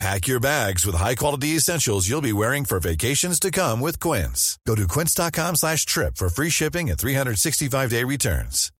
Pack your bags with high-quality essentials you'll be wearing for vacations to come with Quince. Go to quince.com slash trip for free shipping and 365-day returns.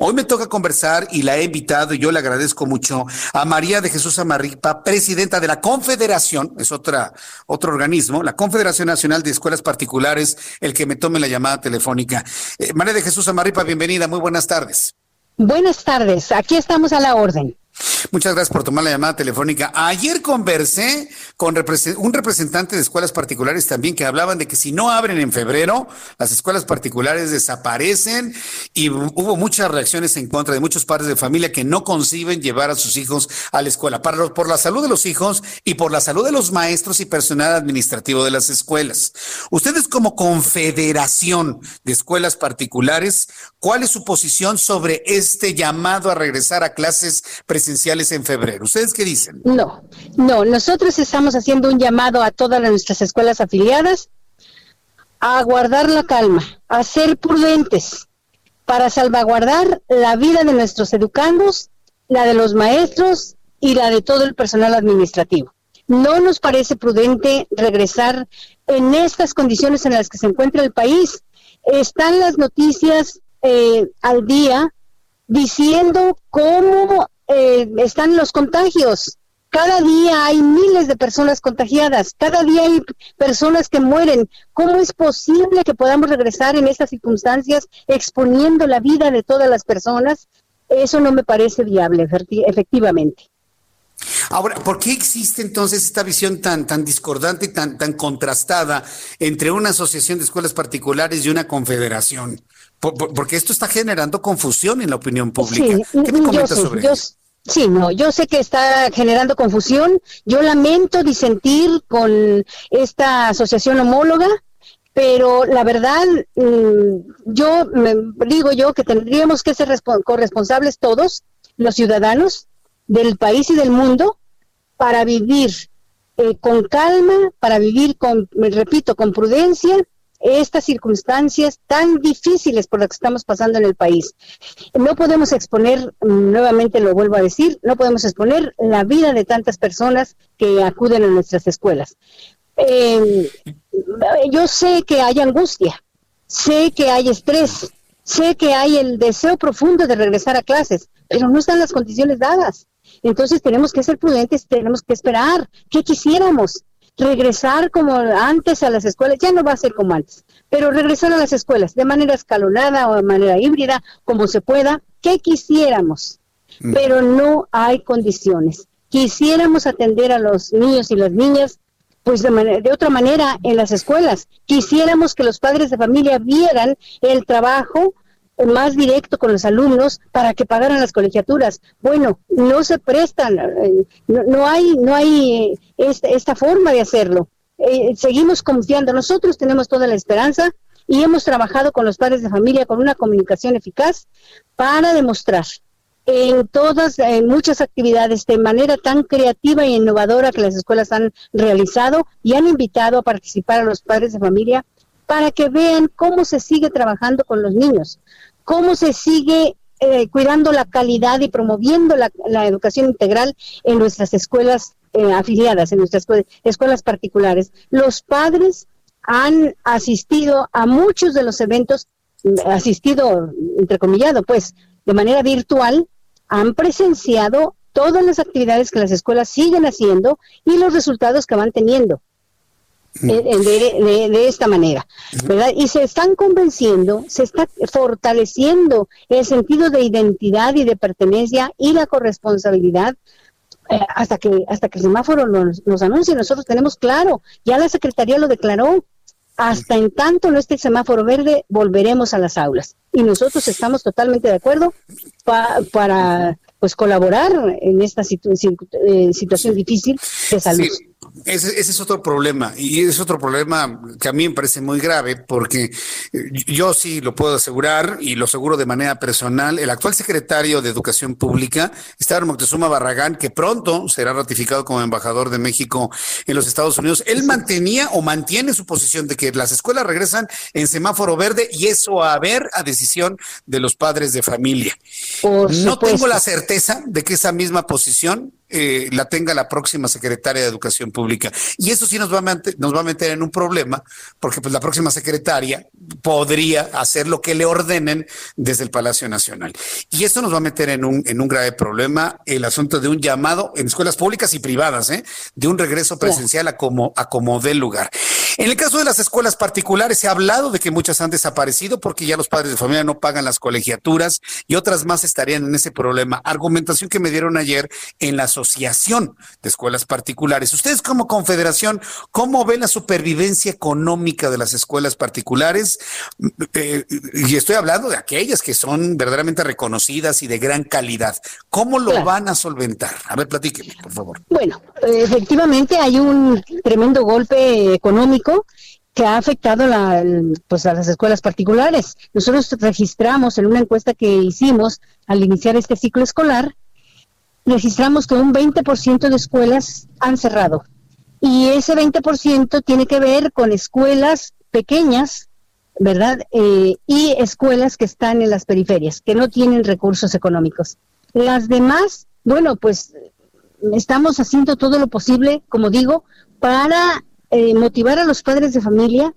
Hoy me toca conversar y la he invitado y yo le agradezco mucho a María de Jesús Amarripa, presidenta de la Confederación, es otra, otro organismo, la Confederación Nacional de Escuelas Particulares, el que me tome la llamada telefónica. Eh, María de Jesús Amarripa, bienvenida, muy buenas tardes. Buenas tardes, aquí estamos a la orden. Muchas gracias por tomar la llamada telefónica. Ayer conversé con un representante de escuelas particulares también que hablaban de que si no abren en febrero, las escuelas particulares desaparecen y hubo muchas reacciones en contra de muchos padres de familia que no conciben llevar a sus hijos a la escuela para, por la salud de los hijos y por la salud de los maestros y personal administrativo de las escuelas. Ustedes como confederación de escuelas particulares, ¿cuál es su posición sobre este llamado a regresar a clases presenciales? En febrero. ¿Ustedes qué dicen? No, no, nosotros estamos haciendo un llamado a todas nuestras escuelas afiliadas a guardar la calma, a ser prudentes para salvaguardar la vida de nuestros educandos, la de los maestros y la de todo el personal administrativo. No nos parece prudente regresar en estas condiciones en las que se encuentra el país. Están las noticias eh, al día diciendo cómo eh, están los contagios. Cada día hay miles de personas contagiadas, cada día hay personas que mueren. ¿Cómo es posible que podamos regresar en estas circunstancias exponiendo la vida de todas las personas? Eso no me parece viable, efectivamente. Ahora, ¿por qué existe entonces esta visión tan, tan discordante y tan, tan contrastada entre una asociación de escuelas particulares y una confederación? porque esto está generando confusión en la opinión pública. ¿Qué me comentas sobre eso? Sí, no, yo sé que está generando confusión. Yo lamento disentir con esta asociación homóloga, pero la verdad, mm, yo me, digo yo que tendríamos que ser corresponsables todos, los ciudadanos del país y del mundo, para vivir eh, con calma, para vivir con, repito, con prudencia estas circunstancias tan difíciles por las que estamos pasando en el país. No podemos exponer, nuevamente lo vuelvo a decir, no podemos exponer la vida de tantas personas que acuden a nuestras escuelas. Eh, yo sé que hay angustia, sé que hay estrés, sé que hay el deseo profundo de regresar a clases, pero no están las condiciones dadas. Entonces tenemos que ser prudentes, tenemos que esperar. ¿Qué quisiéramos? Regresar como antes a las escuelas, ya no va a ser como antes, pero regresar a las escuelas de manera escalonada o de manera híbrida, como se pueda, que quisiéramos, mm. pero no hay condiciones. Quisiéramos atender a los niños y las niñas pues de, de otra manera en las escuelas. Quisiéramos que los padres de familia vieran el trabajo más directo con los alumnos para que pagaran las colegiaturas. Bueno, no se prestan, eh, no, hay, no hay eh, esta, forma de hacerlo. Eh, seguimos confiando, nosotros tenemos toda la esperanza y hemos trabajado con los padres de familia con una comunicación eficaz para demostrar en todas, en muchas actividades de manera tan creativa e innovadora que las escuelas han realizado y han invitado a participar a los padres de familia para que vean cómo se sigue trabajando con los niños, cómo se sigue eh, cuidando la calidad y promoviendo la, educación integral en nuestras escuelas eh, afiliadas, en nuestras escuelas particulares. Los padres han asistido a muchos de los eventos, asistido, entrecomillado, pues, de manera virtual, han presenciado todas las actividades que las escuelas siguen haciendo y los resultados que van teniendo. De, de, esta manera, ¿verdad? Y se están convenciendo, se está fortaleciendo el sentido de identidad y de pertenencia y la corresponsabilidad eh, hasta que hasta que el semáforo nos, nos anuncie. Nosotros tenemos claro, ya la Secretaría lo declaró, hasta en tanto no esté el semáforo verde, volveremos a las aulas. Y nosotros estamos totalmente de acuerdo para pues colaborar en esta eh, situación difícil de salud. Ese, es otro problema y es otro problema que a mí me parece muy grave porque eh, yo sí lo puedo asegurar y lo aseguro de manera personal. El actual secretario de Educación Pública, Esteban Moctezuma Barragán, que pronto será ratificado como embajador de México en los Estados Unidos, él mantenía o mantiene su posición de que las escuelas regresan en semáforo verde y eso a ver a decisión de los padres de familia. no tengo la certeza de que esa misma posición eh, la tenga la próxima secretaria de Educación Pública. Y eso sí nos va, a meter, nos va a meter en un problema, porque pues la próxima secretaria podría hacer lo que le ordenen desde el Palacio Nacional. Y eso nos va a meter en un, en un grave problema, el asunto de un llamado en escuelas públicas y privadas, ¿eh? de un regreso presencial a como, a como dé lugar. En el caso de las escuelas particulares, se ha hablado de que muchas han desaparecido porque ya los padres de familia no pagan las colegiaturas y otras más estarían en ese problema. Argumentación que me dieron ayer en la Asociación de Escuelas Particulares. Ustedes como confederación, ¿cómo ven la supervivencia económica de las escuelas particulares? Eh, y estoy hablando de aquellas que son verdaderamente reconocidas y de gran calidad. ¿Cómo lo van a solventar? A ver, platíqueme, por favor. Bueno, efectivamente hay un tremendo golpe económico que ha afectado pues a las escuelas particulares. Nosotros registramos en una encuesta que hicimos al iniciar este ciclo escolar, registramos que un 20% de escuelas han cerrado. Y ese 20% tiene que ver con escuelas pequeñas, ¿verdad? Eh, y escuelas que están en las periferias, que no tienen recursos económicos. Las demás, bueno, pues estamos haciendo todo lo posible, como digo, para eh, motivar a los padres de familia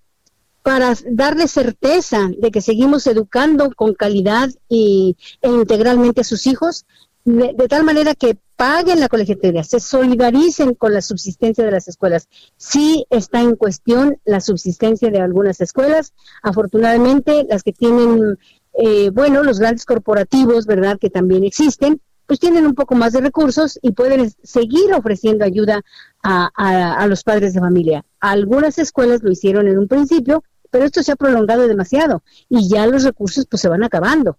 para darles certeza de que seguimos educando con calidad y, e integralmente a sus hijos, de, tal manera que paguen la colegiatura, se solidaricen con la subsistencia de las escuelas. Sí está en cuestión la subsistencia de algunas escuelas. Afortunadamente, las que tienen, eh, bueno, los grandes corporativos, ¿verdad?, que también existen, pues tienen un poco más de recursos y pueden seguir ofreciendo ayuda a, los padres de familia. Algunas escuelas lo hicieron en un principio, pero esto se ha prolongado demasiado y ya los recursos pues se van acabando.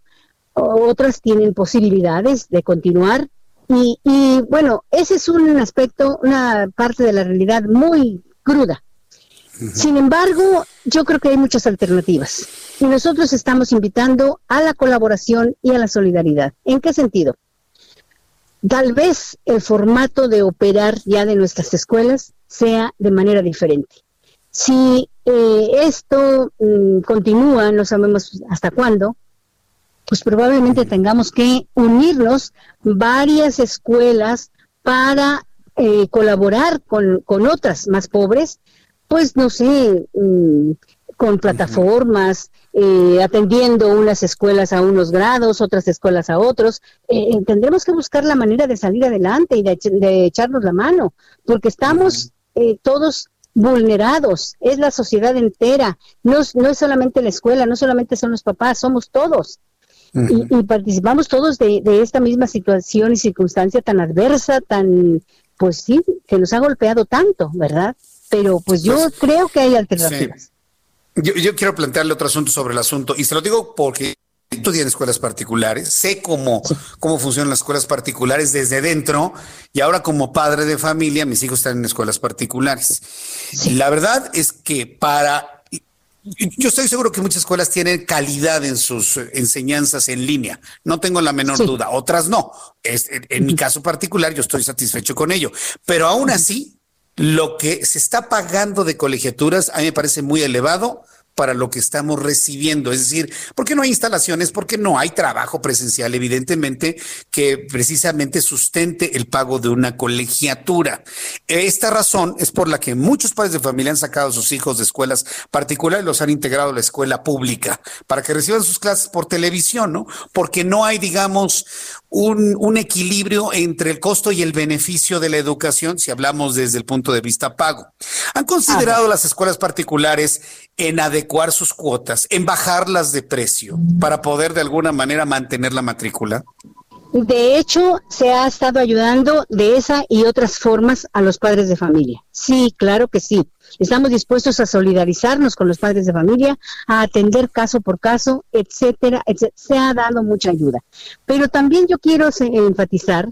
Otras tienen posibilidades de continuar y, bueno, ese es un aspecto, una parte de la realidad muy cruda. Sin embargo, yo creo que hay muchas alternativas y nosotros estamos invitando a la colaboración y a la solidaridad. ¿En qué sentido? Tal vez el formato de operar ya de nuestras escuelas sea de manera diferente. Si eh, esto mm, continúa, no sabemos hasta cuándo, pues probablemente tengamos que unirnos varias escuelas para eh, colaborar con, con, otras más pobres, pues no sé, mm, con plataformas, eh, atendiendo unas escuelas a unos grados, otras escuelas a otros. Eh, eh, tendremos que buscar la manera de salir adelante y de, echarnos la mano, porque estamos todos vulnerados, es la sociedad entera, no, no es solamente la escuela, no solamente son los papás, somos todos. y, participamos todos de, de, esta misma situación y circunstancia tan adversa, tan, pues sí, que nos ha golpeado tanto, ¿verdad? Pero pues yo pues, creo que hay alternativas. Yo, quiero plantearle otro asunto sobre el asunto y se lo digo porque estudié en escuelas particulares, sé cómo, cómo funcionan las escuelas particulares desde dentro y ahora como padre de familia mis hijos están en escuelas particulares. La verdad es que para... Yo estoy seguro que muchas escuelas tienen calidad en sus enseñanzas en línea, no tengo la menor duda, otras no. Es, en mi caso particular yo estoy satisfecho con ello, pero aún así lo que se está pagando de colegiaturas a mí me parece muy elevado para lo que estamos recibiendo. Es decir, porque no hay instalaciones, porque no hay trabajo presencial, evidentemente, que precisamente sustente el pago de una colegiatura. Esta razón es por la que muchos padres de familia han sacado a sus hijos de escuelas particulares y los han integrado a la escuela pública para que reciban sus clases por televisión, ¿no? Porque no hay, digamos, un, un equilibrio entre el costo y el beneficio de la educación si hablamos desde el punto de vista pago. ¿Han considerado las escuelas particulares en adecuar sus cuotas, en bajarlas de precio para poder de alguna manera mantener la matrícula? De hecho, se ha estado ayudando de esa y otras formas a los padres de familia. Sí, claro que sí. Estamos dispuestos a solidarizarnos con los padres de familia, a atender caso por caso, etcétera, etcétera. Se ha dado mucha ayuda. Pero también yo quiero enfatizar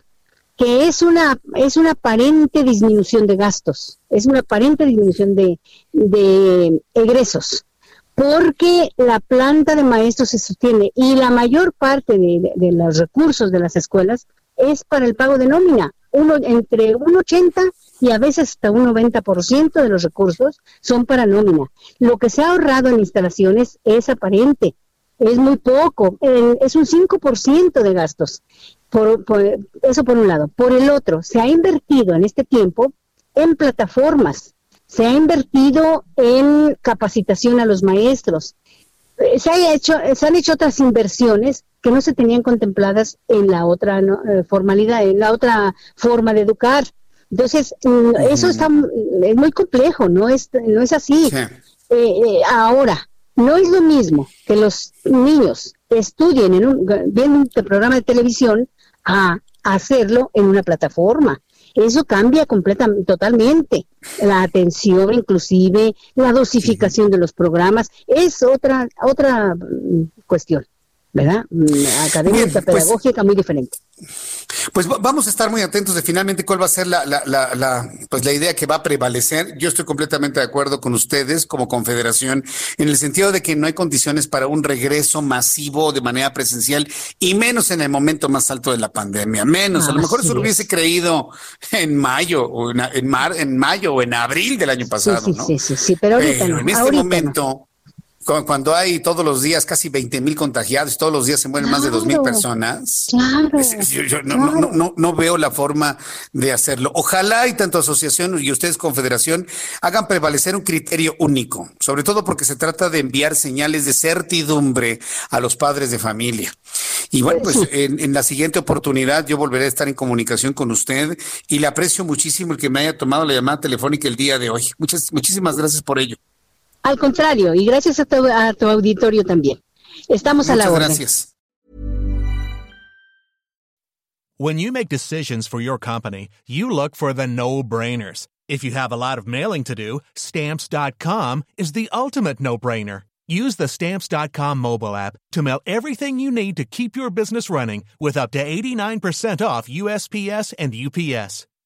que es una, es una aparente disminución de gastos, es una aparente disminución de, de egresos, porque la planta de maestros se sostiene y la mayor parte de, los recursos de las escuelas es para el pago de nómina. Uno, entre un 80 y a veces hasta un 90% de los recursos son para nómina. Lo que se ha ahorrado en instalaciones es aparente, es muy poco, es un 5% de gastos. Por, eso por un lado. Por el otro, se ha invertido en este tiempo en plataformas, se ha invertido en capacitación a los maestros, eh, se, ha hecho, se han hecho otras inversiones que no se tenían contempladas en la otra eh, formalidad, en la otra forma de educar. Entonces, mm, eso está es muy complejo, no es, no es así. Eh, ahora, no es lo mismo que los niños estudien en un, bien un programa de televisión a hacerlo en una plataforma. Eso cambia completamente, totalmente. La atención, inclusive, la dosificación de los programas, es otra, otra mm, cuestión. ¿verdad? Mm, académica, pues, pedagógica, muy diferente. Pues vamos a estar muy atentos de finalmente cuál va a ser la, la, la, pues la idea que va a prevalecer. Yo estoy completamente de acuerdo con ustedes como confederación en el sentido de que no hay condiciones para un regreso masivo de manera presencial y menos en el momento más alto de la pandemia. Menos, a lo mejor eso lo hubiese creído en mayo o en, mar, en mayo o en abril del año pasado, sí, ¿no? Sí, sí, sí, pero, ahorita en este momento cuando hay todos los días casi 20 mil contagiados, todos los días se mueren más de dos mil personas, yo, no, no, veo la forma de hacerlo. Ojalá y tanto asociación y ustedes confederación hagan prevalecer un criterio único, sobre todo porque se trata de enviar señales de certidumbre a los padres de familia. Y bueno, pues en, en la siguiente oportunidad yo volveré a estar en comunicación con usted y le aprecio muchísimo el que me haya tomado la llamada telefónica el día de hoy. Muchas, muchísimas gracias por ello. Al contrario, y gracias a tu, a tu auditorio también. Estamos Muchas a la orden. Gracias. When you make decisions for your company, you look for the no-brainers. If you have a lot of mailing to do, stamps.com is the ultimate no-brainer. Use the stamps.com mobile app to mail everything you need to keep your business running with up to 89% off USPS and UPS.